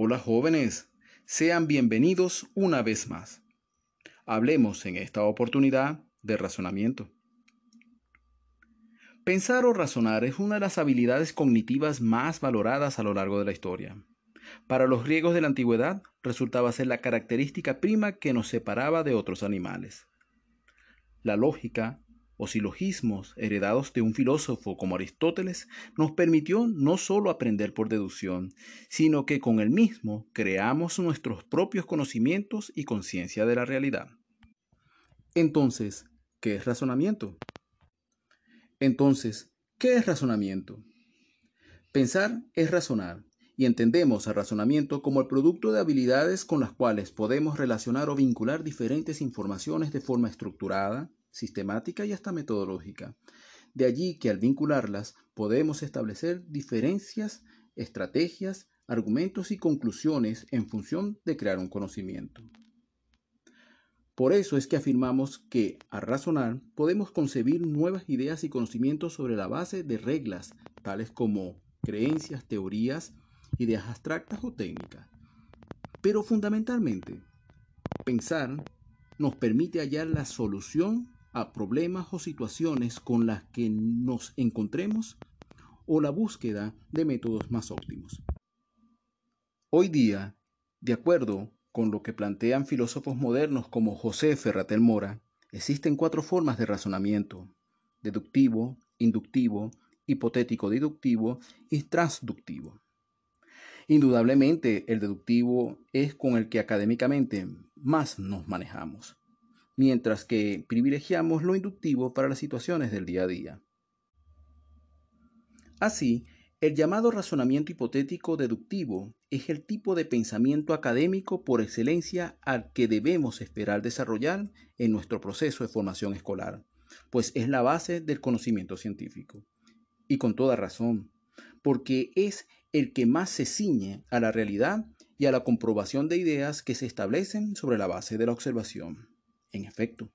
Hola jóvenes, sean bienvenidos una vez más. Hablemos en esta oportunidad de razonamiento. Pensar o razonar es una de las habilidades cognitivas más valoradas a lo largo de la historia. Para los griegos de la antigüedad resultaba ser la característica prima que nos separaba de otros animales. La lógica, o silogismos heredados de un filósofo como Aristóteles nos permitió no solo aprender por deducción, sino que con el mismo creamos nuestros propios conocimientos y conciencia de la realidad. Entonces, ¿qué es razonamiento? Entonces, ¿qué es razonamiento? Pensar es razonar, y entendemos el razonamiento como el producto de habilidades con las cuales podemos relacionar o vincular diferentes informaciones de forma estructurada, sistemática y hasta metodológica. De allí que al vincularlas podemos establecer diferencias, estrategias, argumentos y conclusiones en función de crear un conocimiento. Por eso es que afirmamos que, a razonar, podemos concebir nuevas ideas y conocimientos sobre la base de reglas, tales como creencias, teorías, ideas abstractas o técnicas. Pero fundamentalmente, pensar nos permite hallar la solución problemas o situaciones con las que nos encontremos o la búsqueda de métodos más óptimos. Hoy día, de acuerdo con lo que plantean filósofos modernos como José Ferratel Mora, existen cuatro formas de razonamiento, deductivo, inductivo, hipotético-deductivo y transductivo. Indudablemente, el deductivo es con el que académicamente más nos manejamos mientras que privilegiamos lo inductivo para las situaciones del día a día. Así, el llamado razonamiento hipotético deductivo es el tipo de pensamiento académico por excelencia al que debemos esperar desarrollar en nuestro proceso de formación escolar, pues es la base del conocimiento científico. Y con toda razón, porque es el que más se ciñe a la realidad y a la comprobación de ideas que se establecen sobre la base de la observación. En efecto,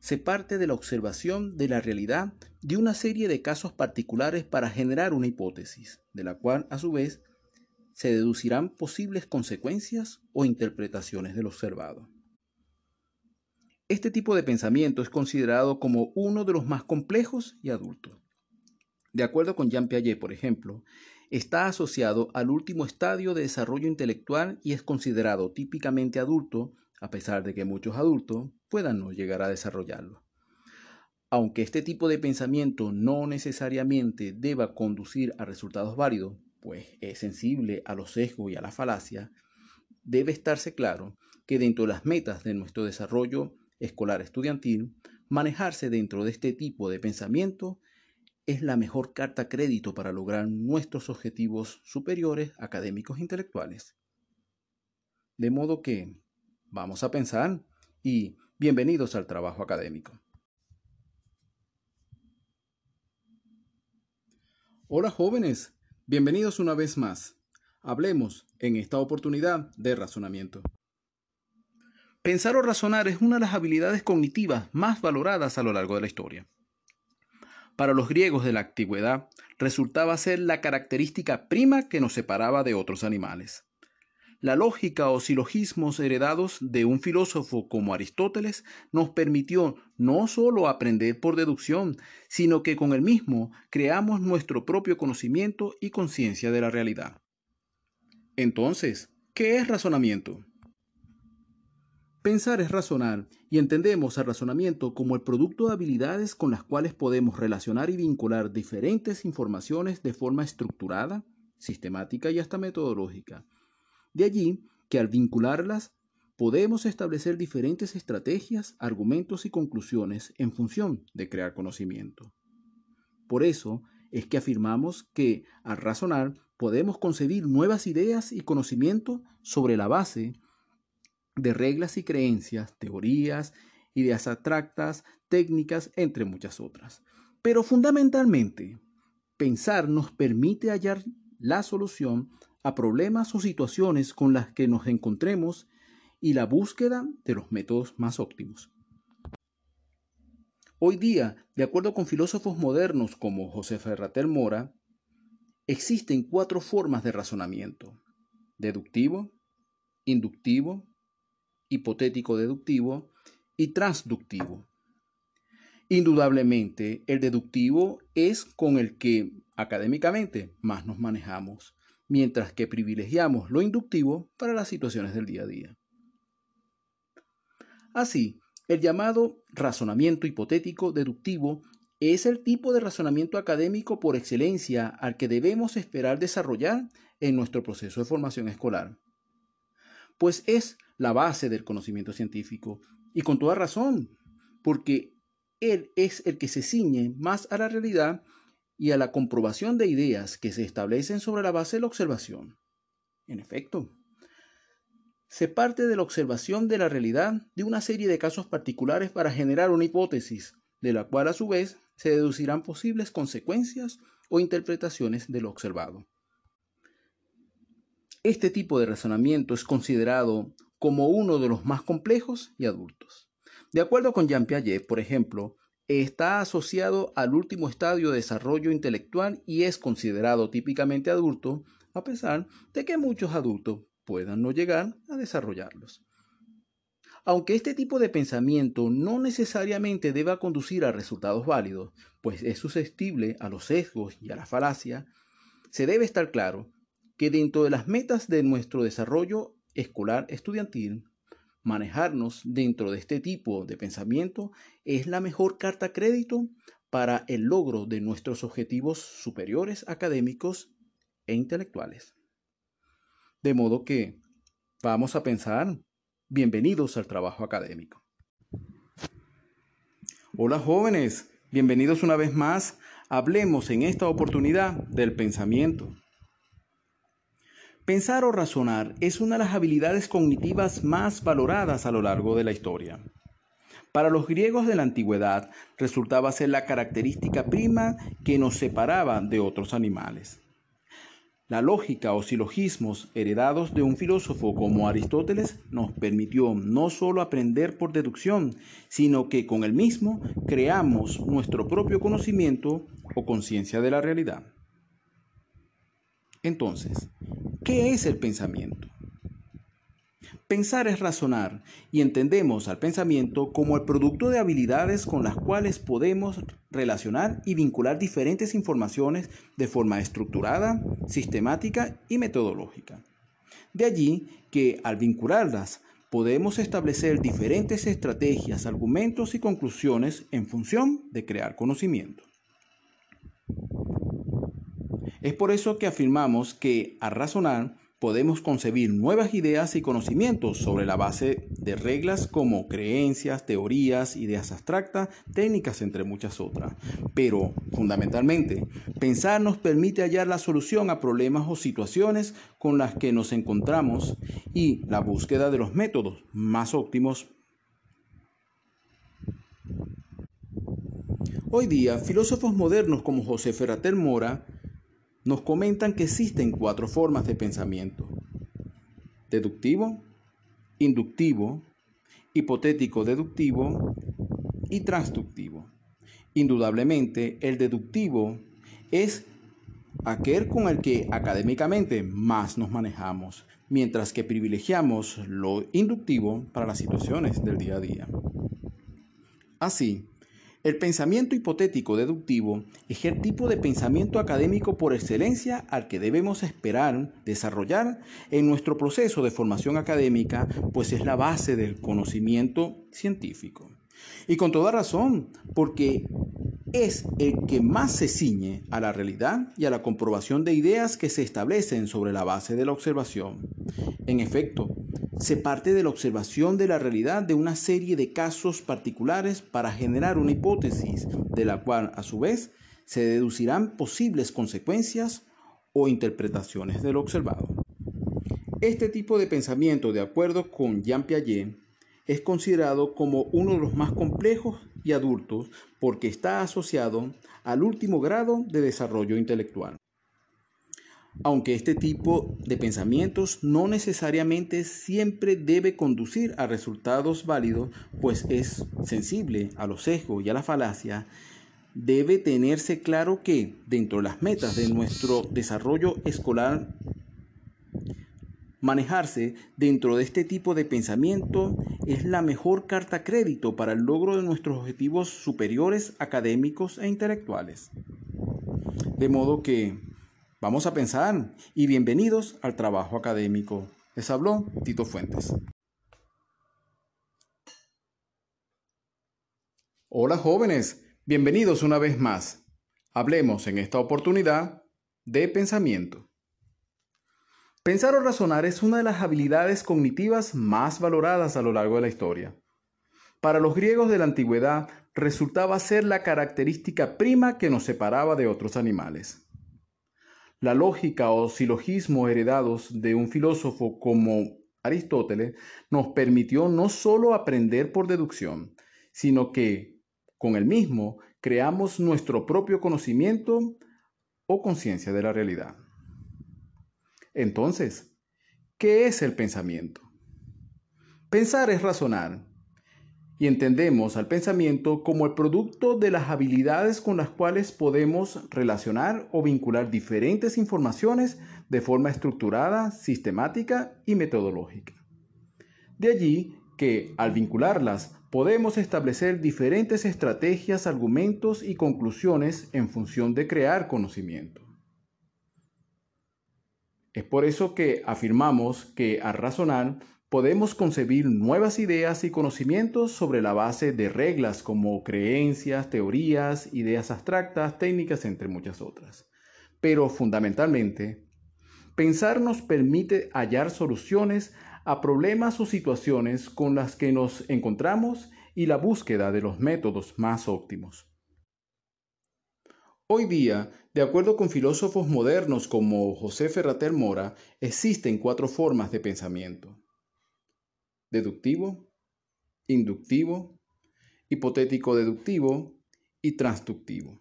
se parte de la observación de la realidad de una serie de casos particulares para generar una hipótesis, de la cual a su vez se deducirán posibles consecuencias o interpretaciones del observado. Este tipo de pensamiento es considerado como uno de los más complejos y adultos. De acuerdo con Jean Piaget, por ejemplo, está asociado al último estadio de desarrollo intelectual y es considerado típicamente adulto a pesar de que muchos adultos puedan no llegar a desarrollarlo. Aunque este tipo de pensamiento no necesariamente deba conducir a resultados válidos, pues es sensible a los sesgos y a la falacia, debe estarse claro que dentro de las metas de nuestro desarrollo escolar estudiantil, manejarse dentro de este tipo de pensamiento es la mejor carta crédito para lograr nuestros objetivos superiores académicos e intelectuales. De modo que, Vamos a pensar y bienvenidos al trabajo académico. Hola jóvenes, bienvenidos una vez más. Hablemos en esta oportunidad de razonamiento. Pensar o razonar es una de las habilidades cognitivas más valoradas a lo largo de la historia. Para los griegos de la antigüedad resultaba ser la característica prima que nos separaba de otros animales. La lógica o silogismos heredados de un filósofo como Aristóteles nos permitió no solo aprender por deducción, sino que con el mismo creamos nuestro propio conocimiento y conciencia de la realidad. Entonces, ¿qué es razonamiento? Pensar es razonar y entendemos el razonamiento como el producto de habilidades con las cuales podemos relacionar y vincular diferentes informaciones de forma estructurada, sistemática y hasta metodológica de allí que al vincularlas podemos establecer diferentes estrategias, argumentos y conclusiones en función de crear conocimiento. Por eso es que afirmamos que al razonar podemos concebir nuevas ideas y conocimiento sobre la base de reglas y creencias, teorías, ideas abstractas, técnicas, entre muchas otras. Pero fundamentalmente, pensar nos permite hallar la solución a problemas o situaciones con las que nos encontremos y la búsqueda de los métodos más óptimos. Hoy día, de acuerdo con filósofos modernos como José Ferratel Mora, existen cuatro formas de razonamiento. Deductivo, inductivo, hipotético deductivo y transductivo. Indudablemente, el deductivo es con el que académicamente más nos manejamos, mientras que privilegiamos lo inductivo para las situaciones del día a día. Así, el llamado razonamiento hipotético deductivo es el tipo de razonamiento académico por excelencia al que debemos esperar desarrollar en nuestro proceso de formación escolar. Pues es la base del conocimiento científico, y con toda razón, porque él es el que se ciñe más a la realidad y a la comprobación de ideas que se establecen sobre la base de la observación. En efecto, se parte de la observación de la realidad de una serie de casos particulares para generar una hipótesis, de la cual a su vez se deducirán posibles consecuencias o interpretaciones de lo observado. Este tipo de razonamiento es considerado como uno de los más complejos y adultos. De acuerdo con Jean Piaget, por ejemplo, está asociado al último estadio de desarrollo intelectual y es considerado típicamente adulto, a pesar de que muchos adultos puedan no llegar a desarrollarlos. Aunque este tipo de pensamiento no necesariamente deba conducir a resultados válidos, pues es susceptible a los sesgos y a la falacia, se debe estar claro que dentro de las metas de nuestro desarrollo escolar estudiantil, manejarnos dentro de este tipo de pensamiento es la mejor carta crédito para el logro de nuestros objetivos superiores académicos e intelectuales. De modo que vamos a pensar, bienvenidos al trabajo académico. Hola jóvenes, bienvenidos una vez más. Hablemos en esta oportunidad del pensamiento. Pensar o razonar es una de las habilidades cognitivas más valoradas a lo largo de la historia. Para los griegos de la antigüedad resultaba ser la característica prima que nos separaba de otros animales. La lógica o silogismos heredados de un filósofo como Aristóteles nos permitió no solo aprender por deducción, sino que con el mismo creamos nuestro propio conocimiento o conciencia de la realidad. Entonces, ¿qué es el pensamiento? Pensar es razonar y entendemos al pensamiento como el producto de habilidades con las cuales podemos relacionar y vincular diferentes informaciones de forma estructurada, sistemática y metodológica. De allí que al vincularlas podemos establecer diferentes estrategias, argumentos y conclusiones en función de crear conocimiento. Es por eso que afirmamos que a razonar podemos concebir nuevas ideas y conocimientos sobre la base de reglas como creencias, teorías, ideas abstractas, técnicas, entre muchas otras. Pero, fundamentalmente, pensar nos permite hallar la solución a problemas o situaciones con las que nos encontramos y la búsqueda de los métodos más óptimos. Hoy día, filósofos modernos como José Ferrater Mora nos comentan que existen cuatro formas de pensamiento. Deductivo, inductivo, hipotético deductivo y transductivo. Indudablemente, el deductivo es aquel con el que académicamente más nos manejamos, mientras que privilegiamos lo inductivo para las situaciones del día a día. Así, el pensamiento hipotético deductivo es el tipo de pensamiento académico por excelencia al que debemos esperar desarrollar en nuestro proceso de formación académica, pues es la base del conocimiento científico. Y con toda razón, porque es el que más se ciñe a la realidad y a la comprobación de ideas que se establecen sobre la base de la observación. En efecto, se parte de la observación de la realidad de una serie de casos particulares para generar una hipótesis, de la cual a su vez se deducirán posibles consecuencias o interpretaciones de lo observado. Este tipo de pensamiento, de acuerdo con Jean Piaget, es considerado como uno de los más complejos y adultos porque está asociado al último grado de desarrollo intelectual aunque este tipo de pensamientos no necesariamente siempre debe conducir a resultados válidos, pues es sensible a los sesgos y a la falacia, debe tenerse claro que dentro de las metas de nuestro desarrollo escolar, manejarse dentro de este tipo de pensamiento es la mejor carta crédito para el logro de nuestros objetivos superiores académicos e intelectuales. De modo que vamos a pensar y bienvenidos al trabajo académico. Les habló Tito Fuentes. Hola jóvenes, bienvenidos una vez más. Hablemos en esta oportunidad de pensamiento. Pensar o razonar es una de las habilidades cognitivas más valoradas a lo largo de la historia. Para los griegos de la antigüedad resultaba ser la característica prima que nos separaba de otros animales. La lógica o silogismo heredados de un filósofo como Aristóteles nos permitió no solo aprender por deducción, sino que con el mismo, creamos nuestro propio conocimiento o conciencia de la realidad. Entonces, ¿qué es el pensamiento? Pensar es razonar, y entendemos al pensamiento como el producto de las habilidades con las cuales podemos relacionar o vincular diferentes informaciones de forma estructurada, sistemática y metodológica. De allí que, al vincularlas, podemos establecer diferentes estrategias, argumentos y conclusiones en función de crear conocimiento. Es por eso que afirmamos que al razonar podemos concebir nuevas ideas y conocimientos sobre la base de reglas como creencias, teorías, ideas abstractas, técnicas, entre muchas otras. Pero fundamentalmente, pensar nos permite hallar soluciones a problemas o situaciones con las que nos encontramos y la búsqueda de los métodos más óptimos. Hoy día, de acuerdo con filósofos modernos como José Ferrater Mora, existen cuatro formas de pensamiento. Deductivo, inductivo, hipotético deductivo y transductivo.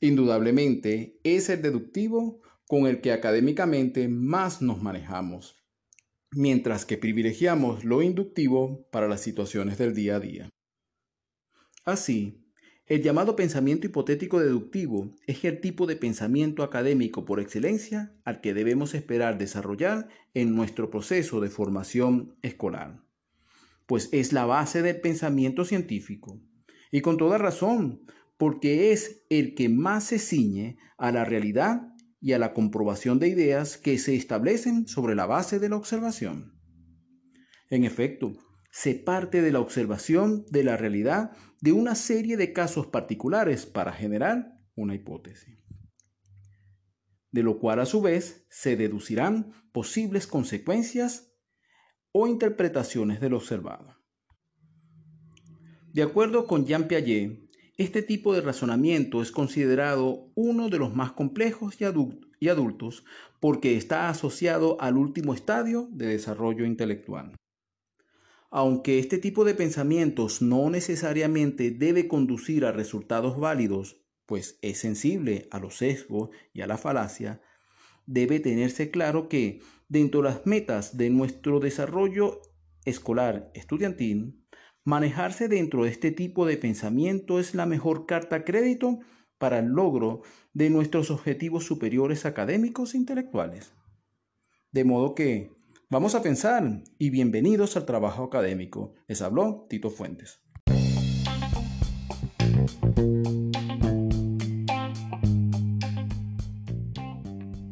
Indudablemente es el deductivo con el que académicamente más nos manejamos, mientras que privilegiamos lo inductivo para las situaciones del día a día. Así, el llamado pensamiento hipotético deductivo es el tipo de pensamiento académico por excelencia al que debemos esperar desarrollar en nuestro proceso de formación escolar, pues es la base del pensamiento científico, y con toda razón, porque es el que más se ciñe a la realidad y a la comprobación de ideas que se establecen sobre la base de la observación. En efecto, se parte de la observación de la realidad de una serie de casos particulares para generar una hipótesis, de lo cual a su vez se deducirán posibles consecuencias o interpretaciones del observado. De acuerdo con Jean Piaget, este tipo de razonamiento es considerado uno de los más complejos y, adultos porque está asociado al último estadio de desarrollo intelectual. Aunque este tipo de pensamientos no necesariamente debe conducir a resultados válidos, pues es sensible a los sesgos y a la falacia, debe tenerse claro que dentro de las metas de nuestro desarrollo escolar estudiantil, Manejarse dentro de este tipo de pensamiento es la mejor carta crédito para el logro de nuestros objetivos superiores académicos e intelectuales. De modo que vamos a pensar y bienvenidos al trabajo académico. Les habló Tito Fuentes.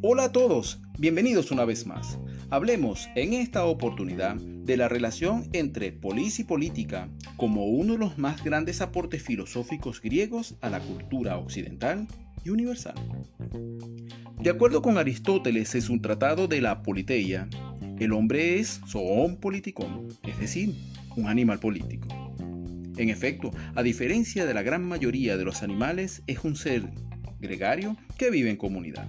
Hola a todos, bienvenidos una vez más. Hablemos en esta oportunidad de la relación entre polis y política como uno de los más grandes aportes filosóficos griegos a la cultura occidental y universal. De acuerdo con Aristóteles es un tratado de la politeia, el hombre es zoon politikon, es decir, un animal político. En efecto, a diferencia de la gran mayoría de los animales, es un ser gregario que vive en comunidad.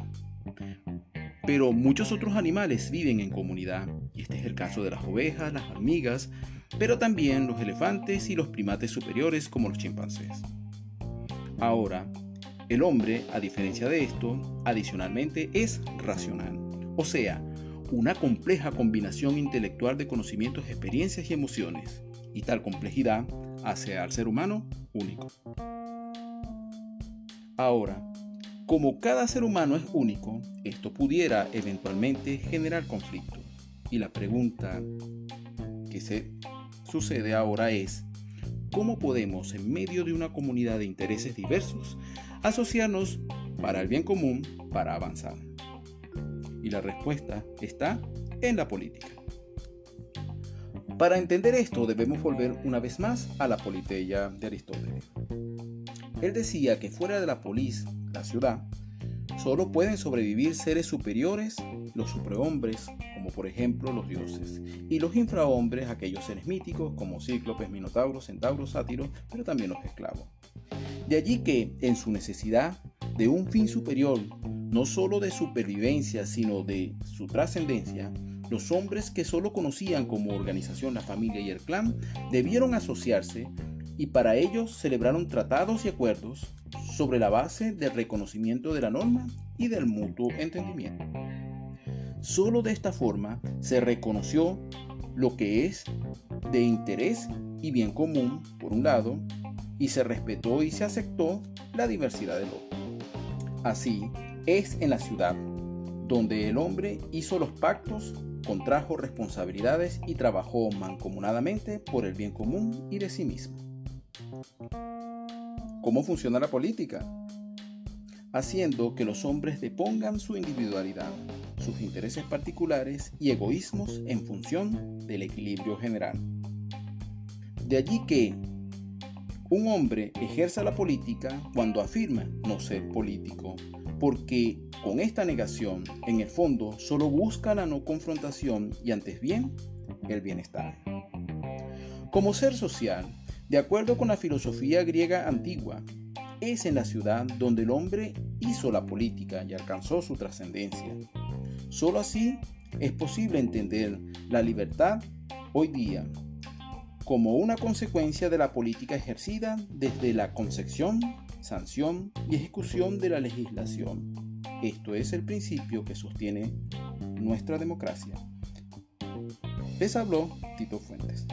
Pero muchos otros animales viven en comunidad, y este es el caso de las ovejas, las hormigas, pero también los elefantes y los primates superiores como los chimpancés. Ahora, el hombre, a diferencia de esto, adicionalmente es racional, o sea, una compleja combinación intelectual de conocimientos, experiencias y emociones, y tal complejidad hace al ser humano único. Ahora, como cada ser humano es único, esto pudiera eventualmente generar conflicto. Y la pregunta que se sucede ahora es, ¿cómo podemos en medio de una comunidad de intereses diversos asociarnos para el bien común para avanzar? La respuesta está en la política. Para entender esto debemos volver una vez más a la politeia de Aristóteles. Él decía que fuera de la polis, la ciudad, solo pueden sobrevivir seres superiores, los superhombres, como por ejemplo los dioses, y los infrahombres, aquellos seres míticos como cíclopes, minotauros, centauros, sátiros, pero también los esclavos. De allí que, en su necesidad de un fin superior, no solo de supervivencia, sino de su trascendencia, los hombres que solo conocían como organización la familia y el clan debieron asociarse y para ellos celebraron tratados y acuerdos sobre la base del reconocimiento de la norma y del mutuo entendimiento. Solo de esta forma se reconoció lo que es de interés y bien común, por un lado, y se respetó y se aceptó la diversidad del otro. Así es en la ciudad, donde el hombre hizo los pactos, contrajo responsabilidades y trabajó mancomunadamente por el bien común y de sí mismo. ¿Cómo funciona la política? Haciendo que los hombres depongan su individualidad, sus intereses particulares y egoísmos en función del equilibrio general. De allí que un hombre ejerza la política cuando afirma no ser político, porque con esta negación, en el fondo, solo busca la no confrontación y antes bien, el bienestar. Como ser social, de acuerdo con la filosofía griega antigua, es en la ciudad donde el hombre hizo la política y alcanzó su trascendencia. Solo así es posible entender la libertad hoy día como una consecuencia de la política ejercida desde la concepción, sanción y ejecución de la legislación. Esto es el principio que sostiene nuestra democracia. Les habló Tito Fuentes.